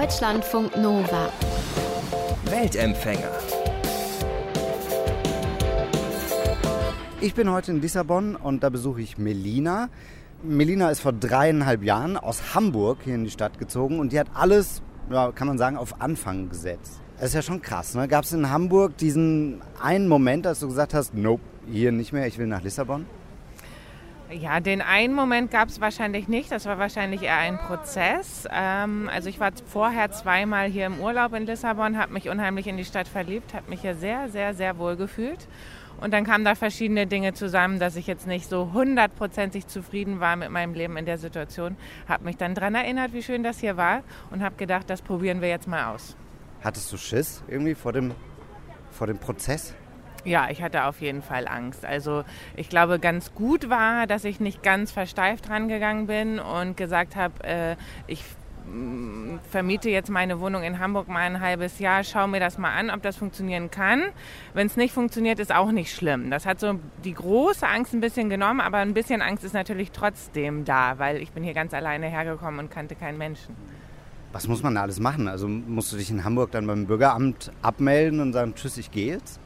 Deutschlandfunk Nova. Weltempfänger. Ich bin heute in Lissabon und da besuche ich Melina. Melina ist vor dreieinhalb Jahren aus Hamburg hier in die Stadt gezogen und die hat alles, ja, kann man sagen, auf Anfang gesetzt. Das ist ja schon krass. Ne? Gab es in Hamburg diesen einen Moment, als du gesagt hast, nope, hier nicht mehr, ich will nach Lissabon? Ja, den einen Moment gab es wahrscheinlich nicht. Das war wahrscheinlich eher ein Prozess. Ähm, also ich war vorher zweimal hier im Urlaub in Lissabon, habe mich unheimlich in die Stadt verliebt, habe mich hier sehr, sehr, sehr wohl gefühlt. Und dann kamen da verschiedene Dinge zusammen, dass ich jetzt nicht so hundertprozentig zufrieden war mit meinem Leben in der Situation. Habe mich dann daran erinnert, wie schön das hier war und habe gedacht, das probieren wir jetzt mal aus. Hattest du Schiss irgendwie vor dem, vor dem Prozess? Ja, ich hatte auf jeden Fall Angst. Also ich glaube, ganz gut war, dass ich nicht ganz versteift rangegangen bin und gesagt habe, äh, ich mm, vermiete jetzt meine Wohnung in Hamburg mal ein halbes Jahr, schaue mir das mal an, ob das funktionieren kann. Wenn es nicht funktioniert, ist auch nicht schlimm. Das hat so die große Angst ein bisschen genommen, aber ein bisschen Angst ist natürlich trotzdem da, weil ich bin hier ganz alleine hergekommen und kannte keinen Menschen. Was muss man da alles machen? Also musst du dich in Hamburg dann beim Bürgeramt abmelden und sagen, tschüss, ich gehe jetzt?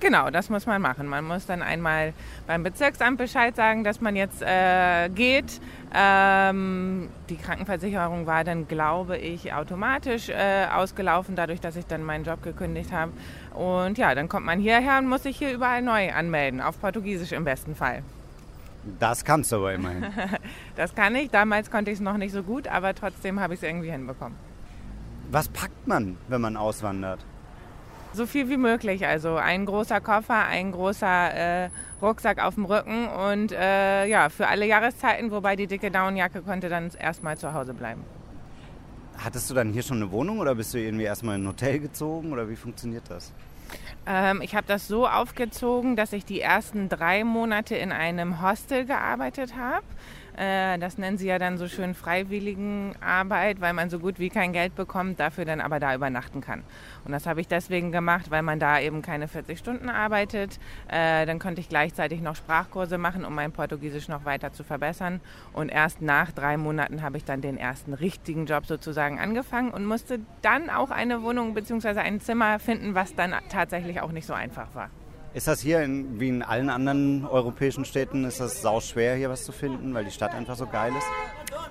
Genau, das muss man machen. Man muss dann einmal beim Bezirksamt Bescheid sagen, dass man jetzt äh, geht. Ähm, die Krankenversicherung war dann, glaube ich, automatisch äh, ausgelaufen, dadurch, dass ich dann meinen Job gekündigt habe. Und ja, dann kommt man hierher und muss sich hier überall neu anmelden, auf Portugiesisch im besten Fall. Das kannst du aber immerhin. das kann ich. Damals konnte ich es noch nicht so gut, aber trotzdem habe ich es irgendwie hinbekommen. Was packt man, wenn man auswandert? So viel wie möglich. Also ein großer Koffer, ein großer äh, Rucksack auf dem Rücken und äh, ja, für alle Jahreszeiten, wobei die dicke Downjacke konnte dann erstmal zu Hause bleiben. Hattest du dann hier schon eine Wohnung oder bist du irgendwie erstmal in ein Hotel gezogen oder wie funktioniert das? Ähm, ich habe das so aufgezogen, dass ich die ersten drei Monate in einem Hostel gearbeitet habe. Äh, das nennen sie ja dann so schön Freiwilligenarbeit, weil man so gut wie kein Geld bekommt, dafür dann aber da übernachten kann. Und das habe ich deswegen gemacht, weil man da eben keine 40 Stunden arbeitet. Äh, dann konnte ich gleichzeitig noch Sprachkurse machen, um mein Portugiesisch noch weiter zu verbessern. Und erst nach drei Monaten habe ich dann den ersten richtigen Job sozusagen angefangen und musste dann auch eine Wohnung bzw. ein Zimmer finden, was dann tatsächlich auch nicht so einfach war. Ist das hier in, wie in allen anderen europäischen Städten, ist das sau schwer hier was zu finden, weil die Stadt einfach so geil ist?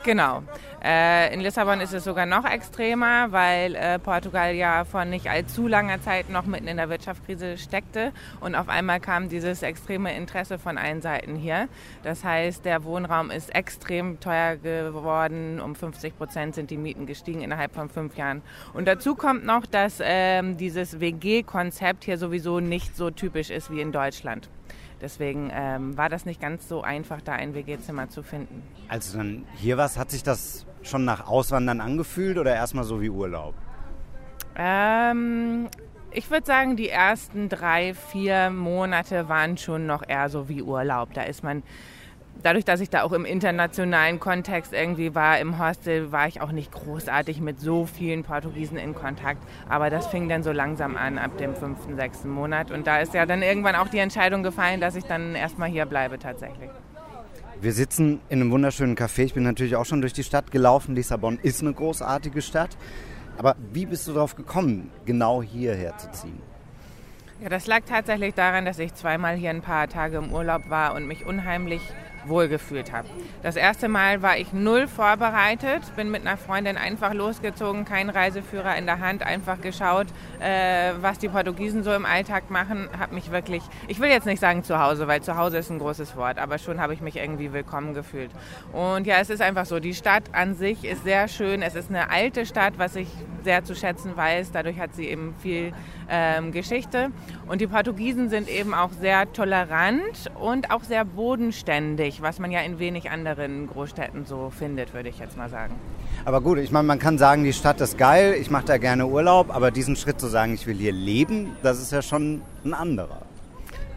Genau. Äh, in Lissabon ist es sogar noch extremer, weil äh, Portugal ja vor nicht allzu langer Zeit noch mitten in der Wirtschaftskrise steckte und auf einmal kam dieses extreme Interesse von allen Seiten hier. Das heißt, der Wohnraum ist extrem teuer geworden. Um 50 Prozent sind die Mieten gestiegen innerhalb von fünf Jahren. Und dazu kommt noch, dass ähm, dieses WG-Konzept hier sowieso nicht so typisch ist wie in Deutschland. Deswegen ähm, war das nicht ganz so einfach, da ein WG-Zimmer zu finden. Als du dann hier warst, hat sich das schon nach Auswandern angefühlt oder erstmal so wie Urlaub? Ähm, ich würde sagen, die ersten drei, vier Monate waren schon noch eher so wie Urlaub. Da ist man dadurch, dass ich da auch im internationalen Kontext irgendwie war, im Hostel, war ich auch nicht großartig mit so vielen Portugiesen in Kontakt. Aber das fing dann so langsam an ab dem fünften, sechsten Monat. Und da ist ja dann irgendwann auch die Entscheidung gefallen, dass ich dann erstmal hier bleibe tatsächlich. Wir sitzen in einem wunderschönen Café. Ich bin natürlich auch schon durch die Stadt gelaufen. Lissabon ist eine großartige Stadt. Aber wie bist du darauf gekommen, genau hierher zu ziehen? Ja, das lag tatsächlich daran, dass ich zweimal hier ein paar Tage im Urlaub war und mich unheimlich wohlgefühlt habe. Das erste Mal war ich null vorbereitet, bin mit einer Freundin einfach losgezogen, kein Reiseführer in der Hand, einfach geschaut, äh, was die Portugiesen so im Alltag machen, habe mich wirklich, ich will jetzt nicht sagen zu Hause, weil zu Hause ist ein großes Wort, aber schon habe ich mich irgendwie willkommen gefühlt. Und ja, es ist einfach so, die Stadt an sich ist sehr schön, es ist eine alte Stadt, was ich sehr zu schätzen weiß, dadurch hat sie eben viel ähm, Geschichte und die Portugiesen sind eben auch sehr tolerant und auch sehr bodenständig, was man ja in wenig anderen Großstädten so findet, würde ich jetzt mal sagen. Aber gut, ich meine, man kann sagen, die Stadt ist geil, ich mache da gerne Urlaub, aber diesen Schritt zu sagen, ich will hier leben, das ist ja schon ein anderer.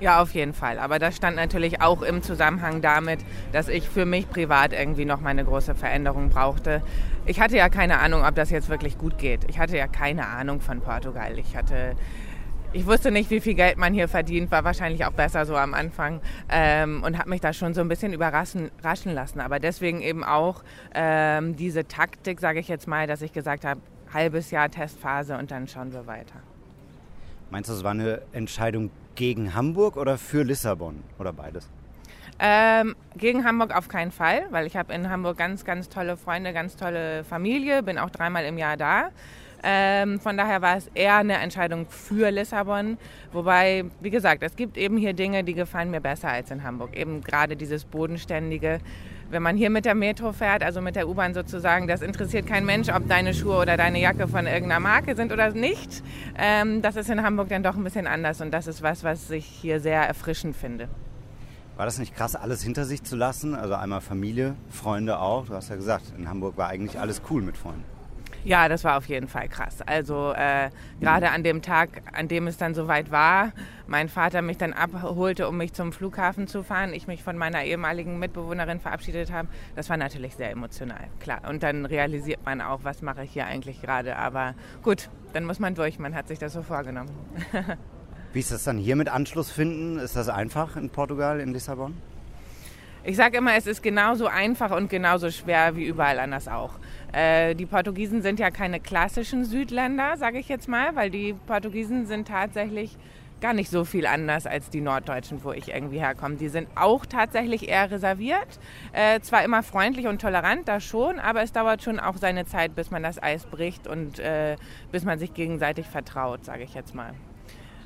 Ja, auf jeden Fall. Aber das stand natürlich auch im Zusammenhang damit, dass ich für mich privat irgendwie noch meine große Veränderung brauchte. Ich hatte ja keine Ahnung, ob das jetzt wirklich gut geht. Ich hatte ja keine Ahnung von Portugal. Ich hatte ich wusste nicht, wie viel Geld man hier verdient, war wahrscheinlich auch besser so am Anfang ähm, und habe mich da schon so ein bisschen überraschen raschen lassen. Aber deswegen eben auch ähm, diese Taktik, sage ich jetzt mal, dass ich gesagt habe, halbes Jahr Testphase und dann schauen wir weiter. Meinst du, es war eine Entscheidung gegen Hamburg oder für Lissabon oder beides? Ähm, gegen Hamburg auf keinen Fall, weil ich habe in Hamburg ganz, ganz tolle Freunde, ganz tolle Familie, bin auch dreimal im Jahr da. Ähm, von daher war es eher eine Entscheidung für Lissabon. Wobei, wie gesagt, es gibt eben hier Dinge, die gefallen mir besser als in Hamburg. Eben gerade dieses Bodenständige. Wenn man hier mit der Metro fährt, also mit der U-Bahn sozusagen, das interessiert kein Mensch, ob deine Schuhe oder deine Jacke von irgendeiner Marke sind oder nicht. Ähm, das ist in Hamburg dann doch ein bisschen anders und das ist was, was ich hier sehr erfrischend finde. War das nicht krass, alles hinter sich zu lassen? Also einmal Familie, Freunde auch. Du hast ja gesagt, in Hamburg war eigentlich alles cool mit Freunden. Ja, das war auf jeden Fall krass. Also äh, gerade an dem Tag, an dem es dann soweit war, mein Vater mich dann abholte, um mich zum Flughafen zu fahren, ich mich von meiner ehemaligen Mitbewohnerin verabschiedet habe, das war natürlich sehr emotional, klar. Und dann realisiert man auch, was mache ich hier eigentlich gerade. Aber gut, dann muss man durch, man hat sich das so vorgenommen. Wie ist das dann hier mit Anschluss finden? Ist das einfach in Portugal, in Lissabon? Ich sage immer, es ist genauso einfach und genauso schwer wie überall anders auch. Äh, die Portugiesen sind ja keine klassischen Südländer, sage ich jetzt mal, weil die Portugiesen sind tatsächlich gar nicht so viel anders als die Norddeutschen, wo ich irgendwie herkomme. Die sind auch tatsächlich eher reserviert, äh, zwar immer freundlich und tolerant, da schon, aber es dauert schon auch seine Zeit, bis man das Eis bricht und äh, bis man sich gegenseitig vertraut, sage ich jetzt mal.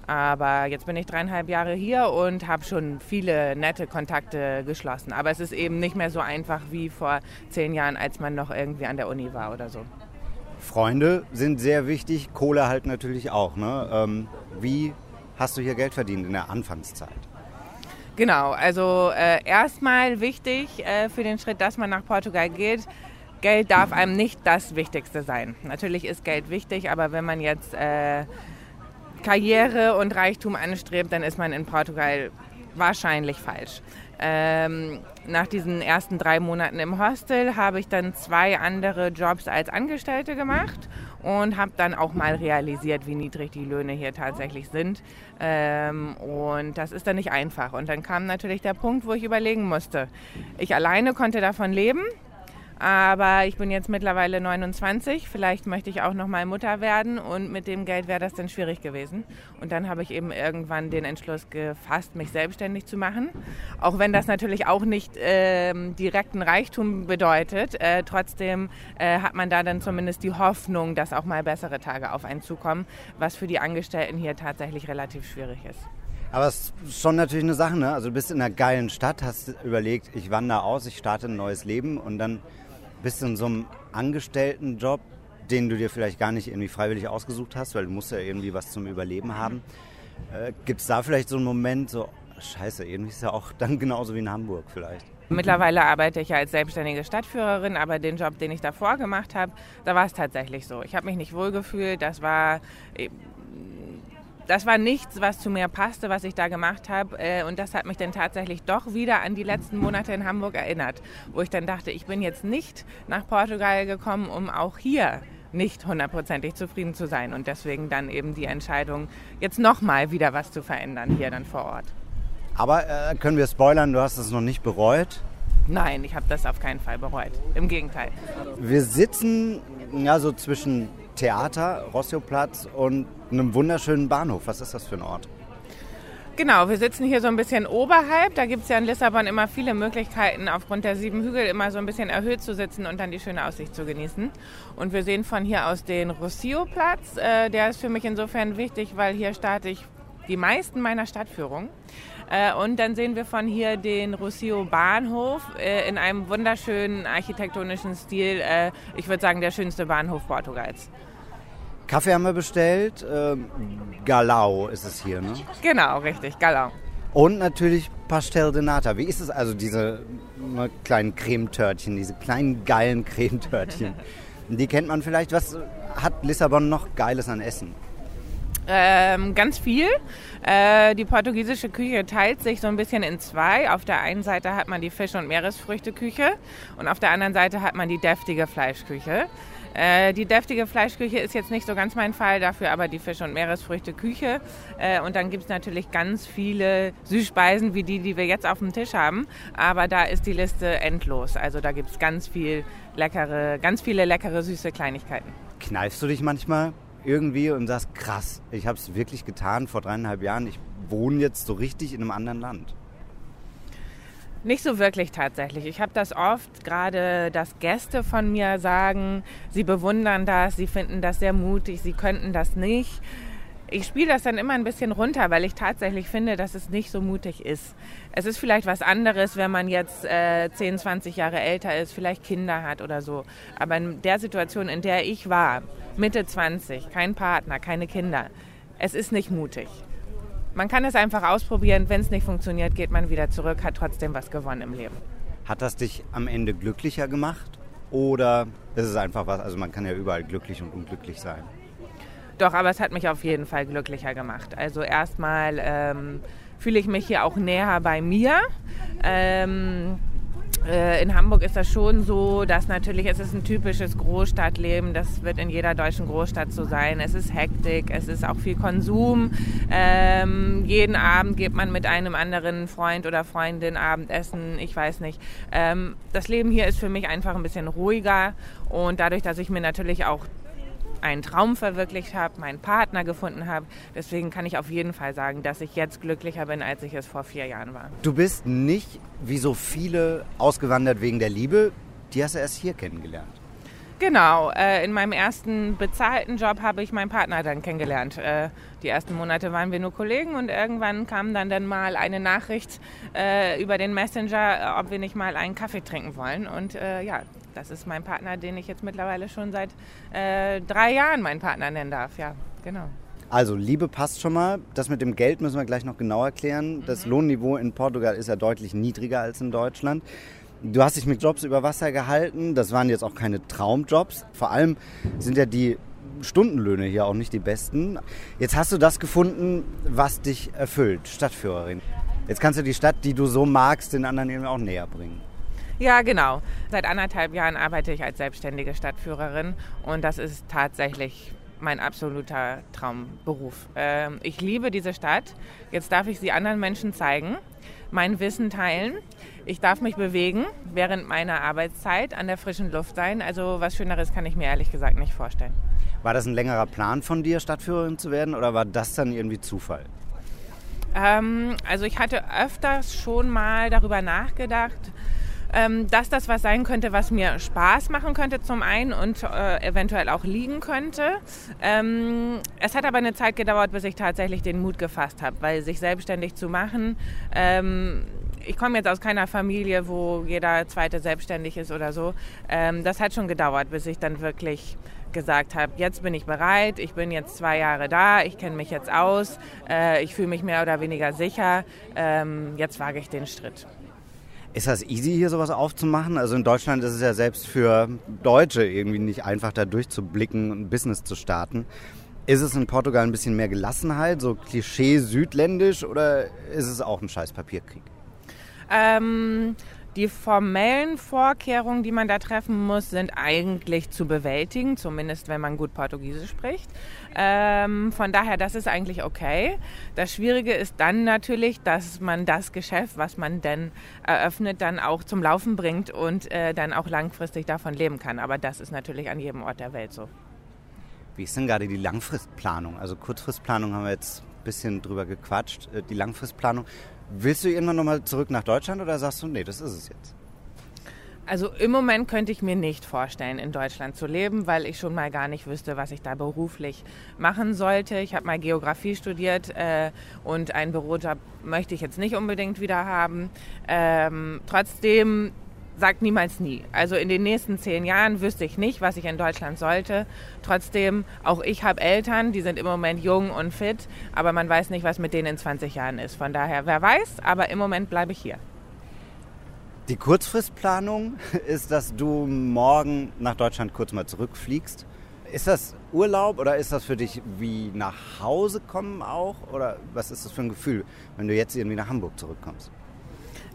Aber jetzt bin ich dreieinhalb Jahre hier und habe schon viele nette Kontakte geschlossen. Aber es ist eben nicht mehr so einfach wie vor zehn Jahren, als man noch irgendwie an der Uni war oder so. Freunde sind sehr wichtig, Kohle halt natürlich auch. Ne? Ähm, wie hast du hier Geld verdient in der Anfangszeit? Genau, also äh, erstmal wichtig äh, für den Schritt, dass man nach Portugal geht. Geld darf einem nicht das Wichtigste sein. Natürlich ist Geld wichtig, aber wenn man jetzt äh, Karriere und Reichtum anstrebt, dann ist man in Portugal wahrscheinlich falsch. Ähm, nach diesen ersten drei Monaten im Hostel habe ich dann zwei andere Jobs als Angestellte gemacht und habe dann auch mal realisiert, wie niedrig die Löhne hier tatsächlich sind. Ähm, und das ist dann nicht einfach. Und dann kam natürlich der Punkt, wo ich überlegen musste. Ich alleine konnte davon leben. Aber ich bin jetzt mittlerweile 29, vielleicht möchte ich auch noch mal Mutter werden und mit dem Geld wäre das dann schwierig gewesen. Und dann habe ich eben irgendwann den Entschluss gefasst, mich selbstständig zu machen. Auch wenn das natürlich auch nicht äh, direkten Reichtum bedeutet, äh, trotzdem äh, hat man da dann zumindest die Hoffnung, dass auch mal bessere Tage auf einen zukommen, was für die Angestellten hier tatsächlich relativ schwierig ist. Aber es ist schon natürlich eine Sache, ne? Also du bist in einer geilen Stadt, hast überlegt, ich wandere aus, ich starte ein neues Leben und dann bist du in so einem Angestelltenjob, den du dir vielleicht gar nicht irgendwie freiwillig ausgesucht hast, weil du musst ja irgendwie was zum Überleben haben. Äh, Gibt es da vielleicht so einen Moment, so, scheiße, irgendwie ist ja auch dann genauso wie in Hamburg vielleicht? Mittlerweile arbeite ich ja als selbstständige Stadtführerin, aber den Job, den ich davor gemacht habe, da war es tatsächlich so. Ich habe mich nicht wohlgefühlt, das war das war nichts, was zu mir passte, was ich da gemacht habe. Äh, und das hat mich dann tatsächlich doch wieder an die letzten Monate in Hamburg erinnert, wo ich dann dachte, ich bin jetzt nicht nach Portugal gekommen, um auch hier nicht hundertprozentig zufrieden zu sein. Und deswegen dann eben die Entscheidung, jetzt nochmal wieder was zu verändern hier dann vor Ort. Aber äh, können wir spoilern, du hast es noch nicht bereut? Nein, ich habe das auf keinen Fall bereut. Im Gegenteil. Wir sitzen ja so zwischen Theater, Rossioplatz und einem wunderschönen Bahnhof. Was ist das für ein Ort? Genau, wir sitzen hier so ein bisschen oberhalb. Da gibt es ja in Lissabon immer viele Möglichkeiten, aufgrund der sieben Hügel immer so ein bisschen erhöht zu sitzen und dann die schöne Aussicht zu genießen. Und wir sehen von hier aus den Rossio-Platz. Äh, der ist für mich insofern wichtig, weil hier starte ich die meisten meiner Stadtführungen. Äh, und dann sehen wir von hier den Rossio Bahnhof äh, in einem wunderschönen architektonischen Stil. Äh, ich würde sagen, der schönste Bahnhof Portugals. Kaffee haben wir bestellt. Ähm, Galau ist es hier, ne? Genau, richtig, Galau. Und natürlich Pastel de Nata. Wie ist es also, diese ne, kleinen Cremetörtchen, diese kleinen geilen Cremetörtchen? Die kennt man vielleicht. Was hat Lissabon noch Geiles an Essen? Ähm, ganz viel. Äh, die portugiesische Küche teilt sich so ein bisschen in zwei. Auf der einen Seite hat man die Fisch- und Meeresfrüchteküche und auf der anderen Seite hat man die deftige Fleischküche. Äh, die deftige Fleischküche ist jetzt nicht so ganz mein Fall, dafür aber die Fisch- und Meeresfrüchteküche. Äh, und dann gibt es natürlich ganz viele Süßspeisen wie die, die wir jetzt auf dem Tisch haben. Aber da ist die Liste endlos. Also da gibt es ganz viel leckere, ganz viele leckere süße Kleinigkeiten. Verkneifst du dich manchmal irgendwie und sagst, krass, ich habe es wirklich getan vor dreieinhalb Jahren, ich wohne jetzt so richtig in einem anderen Land? Nicht so wirklich tatsächlich. Ich habe das oft, gerade dass Gäste von mir sagen, sie bewundern das, sie finden das sehr mutig, sie könnten das nicht. Ich spiele das dann immer ein bisschen runter, weil ich tatsächlich finde, dass es nicht so mutig ist. Es ist vielleicht was anderes, wenn man jetzt äh, 10, 20 Jahre älter ist, vielleicht Kinder hat oder so. Aber in der Situation, in der ich war, Mitte 20, kein Partner, keine Kinder, es ist nicht mutig. Man kann es einfach ausprobieren. Wenn es nicht funktioniert, geht man wieder zurück, hat trotzdem was gewonnen im Leben. Hat das dich am Ende glücklicher gemacht? Oder ist es einfach was, also man kann ja überall glücklich und unglücklich sein? Doch, aber es hat mich auf jeden Fall glücklicher gemacht. Also erstmal ähm, fühle ich mich hier auch näher bei mir. Ähm, äh, in Hamburg ist das schon so, dass natürlich es ist ein typisches Großstadtleben. Das wird in jeder deutschen Großstadt so sein. Es ist Hektik, es ist auch viel Konsum. Ähm, jeden Abend geht man mit einem anderen Freund oder Freundin Abendessen. Ich weiß nicht. Ähm, das Leben hier ist für mich einfach ein bisschen ruhiger und dadurch, dass ich mir natürlich auch einen Traum verwirklicht habe, meinen Partner gefunden habe. Deswegen kann ich auf jeden Fall sagen, dass ich jetzt glücklicher bin, als ich es vor vier Jahren war. Du bist nicht wie so viele ausgewandert wegen der Liebe. Die hast du erst hier kennengelernt. Genau, äh, in meinem ersten bezahlten Job habe ich meinen Partner dann kennengelernt. Äh, die ersten Monate waren wir nur Kollegen und irgendwann kam dann, dann mal eine Nachricht äh, über den Messenger, ob wir nicht mal einen Kaffee trinken wollen. Und äh, ja, das ist mein Partner, den ich jetzt mittlerweile schon seit äh, drei Jahren meinen Partner nennen darf. Ja, genau. Also Liebe passt schon mal. Das mit dem Geld müssen wir gleich noch genau erklären. Das mhm. Lohnniveau in Portugal ist ja deutlich niedriger als in Deutschland. Du hast dich mit Jobs über Wasser gehalten. Das waren jetzt auch keine Traumjobs. Vor allem sind ja die Stundenlöhne hier auch nicht die besten. Jetzt hast du das gefunden, was dich erfüllt, Stadtführerin. Jetzt kannst du die Stadt, die du so magst, den anderen eben auch näher bringen. Ja, genau. Seit anderthalb Jahren arbeite ich als selbstständige Stadtführerin und das ist tatsächlich mein absoluter Traumberuf. Ähm, ich liebe diese Stadt. Jetzt darf ich sie anderen Menschen zeigen, mein Wissen teilen. Ich darf mich bewegen während meiner Arbeitszeit an der frischen Luft sein. Also was Schöneres kann ich mir ehrlich gesagt nicht vorstellen. War das ein längerer Plan von dir, Stadtführerin zu werden oder war das dann irgendwie Zufall? Ähm, also ich hatte öfters schon mal darüber nachgedacht, ähm, dass das was sein könnte, was mir Spaß machen könnte zum einen und äh, eventuell auch liegen könnte. Ähm, es hat aber eine Zeit gedauert, bis ich tatsächlich den Mut gefasst habe, weil sich selbstständig zu machen, ähm, ich komme jetzt aus keiner Familie, wo jeder zweite selbstständig ist oder so. Ähm, das hat schon gedauert, bis ich dann wirklich gesagt habe, jetzt bin ich bereit, ich bin jetzt zwei Jahre da, ich kenne mich jetzt aus, äh, ich fühle mich mehr oder weniger sicher, ähm, jetzt wage ich den Schritt. Ist das easy, hier sowas aufzumachen? Also in Deutschland ist es ja selbst für Deutsche irgendwie nicht einfach, da durchzublicken und ein Business zu starten. Ist es in Portugal ein bisschen mehr Gelassenheit, so Klischee südländisch, oder ist es auch ein scheiß Papierkrieg? Ähm, die formellen Vorkehrungen, die man da treffen muss, sind eigentlich zu bewältigen, zumindest wenn man gut Portugiesisch spricht. Ähm, von daher, das ist eigentlich okay. Das Schwierige ist dann natürlich, dass man das Geschäft, was man denn eröffnet, dann auch zum Laufen bringt und äh, dann auch langfristig davon leben kann. Aber das ist natürlich an jedem Ort der Welt so. Wie ist denn gerade die Langfristplanung? Also Kurzfristplanung haben wir jetzt ein bisschen drüber gequatscht. Äh, die Langfristplanung, Willst du irgendwann nochmal zurück nach Deutschland oder sagst du, nee, das ist es jetzt? Also im Moment könnte ich mir nicht vorstellen, in Deutschland zu leben, weil ich schon mal gar nicht wüsste, was ich da beruflich machen sollte. Ich habe mal Geografie studiert äh, und einen Bürojob möchte ich jetzt nicht unbedingt wieder haben. Ähm, trotzdem sagt niemals nie. Also in den nächsten zehn Jahren wüsste ich nicht, was ich in Deutschland sollte. Trotzdem, auch ich habe Eltern, die sind im Moment jung und fit, aber man weiß nicht, was mit denen in 20 Jahren ist. Von daher, wer weiß, aber im Moment bleibe ich hier. Die Kurzfristplanung ist, dass du morgen nach Deutschland kurz mal zurückfliegst. Ist das Urlaub oder ist das für dich wie nach Hause kommen auch? Oder was ist das für ein Gefühl, wenn du jetzt irgendwie nach Hamburg zurückkommst?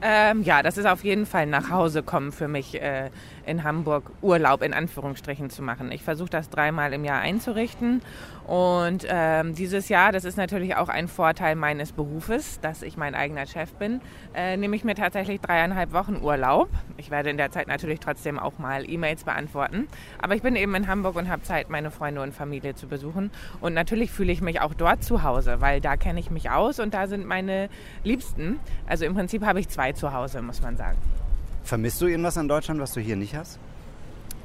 Ähm, ja, das ist auf jeden Fall nach Hause kommen für mich äh, in Hamburg Urlaub in Anführungsstrichen zu machen. Ich versuche das dreimal im Jahr einzurichten und ähm, dieses Jahr, das ist natürlich auch ein Vorteil meines Berufes, dass ich mein eigener Chef bin, äh, nehme ich mir tatsächlich dreieinhalb Wochen Urlaub. Ich werde in der Zeit natürlich trotzdem auch mal E-Mails beantworten, aber ich bin eben in Hamburg und habe Zeit, meine Freunde und Familie zu besuchen und natürlich fühle ich mich auch dort zu Hause, weil da kenne ich mich aus und da sind meine Liebsten. Also im Prinzip habe ich zwei zu Hause, muss man sagen. Vermisst du irgendwas an Deutschland, was du hier nicht hast?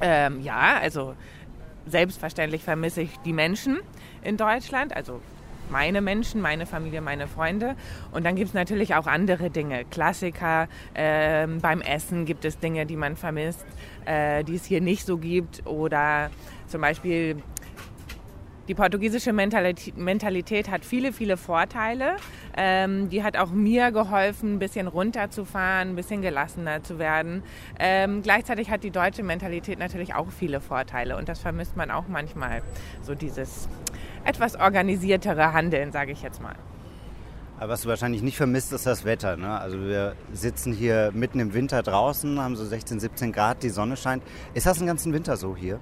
Ähm, ja, also selbstverständlich vermisse ich die Menschen in Deutschland, also meine Menschen, meine Familie, meine Freunde. Und dann gibt es natürlich auch andere Dinge. Klassiker, ähm, beim Essen gibt es Dinge, die man vermisst, äh, die es hier nicht so gibt. Oder zum Beispiel die portugiesische Mentalität hat viele, viele Vorteile. Ähm, die hat auch mir geholfen, ein bisschen runterzufahren, ein bisschen gelassener zu werden. Ähm, gleichzeitig hat die deutsche Mentalität natürlich auch viele Vorteile und das vermisst man auch manchmal. So dieses etwas organisiertere Handeln, sage ich jetzt mal. Aber was du wahrscheinlich nicht vermisst, ist das Wetter. Ne? Also wir sitzen hier mitten im Winter draußen, haben so 16, 17 Grad, die Sonne scheint. Ist das den ganzen Winter so hier?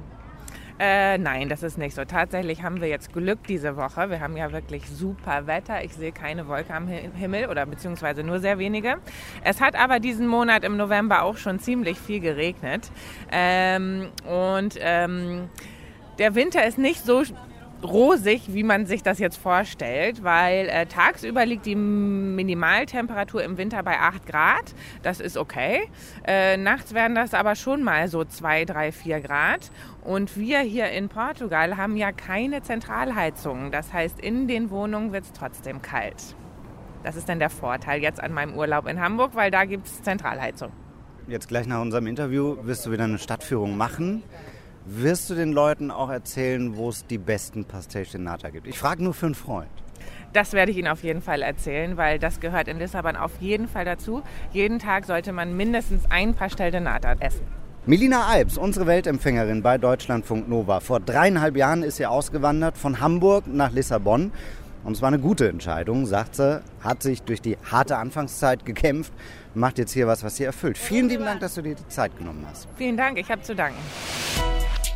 Äh, nein, das ist nicht so. Tatsächlich haben wir jetzt Glück diese Woche. Wir haben ja wirklich super Wetter. Ich sehe keine Wolke am Himmel oder beziehungsweise nur sehr wenige. Es hat aber diesen Monat im November auch schon ziemlich viel geregnet. Ähm, und ähm, der Winter ist nicht so rosig, wie man sich das jetzt vorstellt, weil äh, tagsüber liegt die Minimaltemperatur im Winter bei 8 Grad. Das ist okay. Äh, nachts werden das aber schon mal so 2, 3, 4 Grad. Und wir hier in Portugal haben ja keine Zentralheizung. Das heißt, in den Wohnungen wird es trotzdem kalt. Das ist dann der Vorteil jetzt an meinem Urlaub in Hamburg, weil da gibt es Zentralheizung. Jetzt gleich nach unserem Interview wirst du wieder eine Stadtführung machen. Wirst du den Leuten auch erzählen, wo es die besten Pastéis de Nata gibt? Ich frage nur für einen Freund. Das werde ich Ihnen auf jeden Fall erzählen, weil das gehört in Lissabon auf jeden Fall dazu. Jeden Tag sollte man mindestens ein Pastel de Nata essen. Melina Alps, unsere Weltempfängerin bei Deutschlandfunk Nova. Vor dreieinhalb Jahren ist sie ausgewandert von Hamburg nach Lissabon. Und es war eine gute Entscheidung, sagt sie, hat sich durch die harte Anfangszeit gekämpft, macht jetzt hier was, was sie erfüllt. Vielen lieben Dank, dass du dir die Zeit genommen hast. Vielen Dank, ich habe zu danken.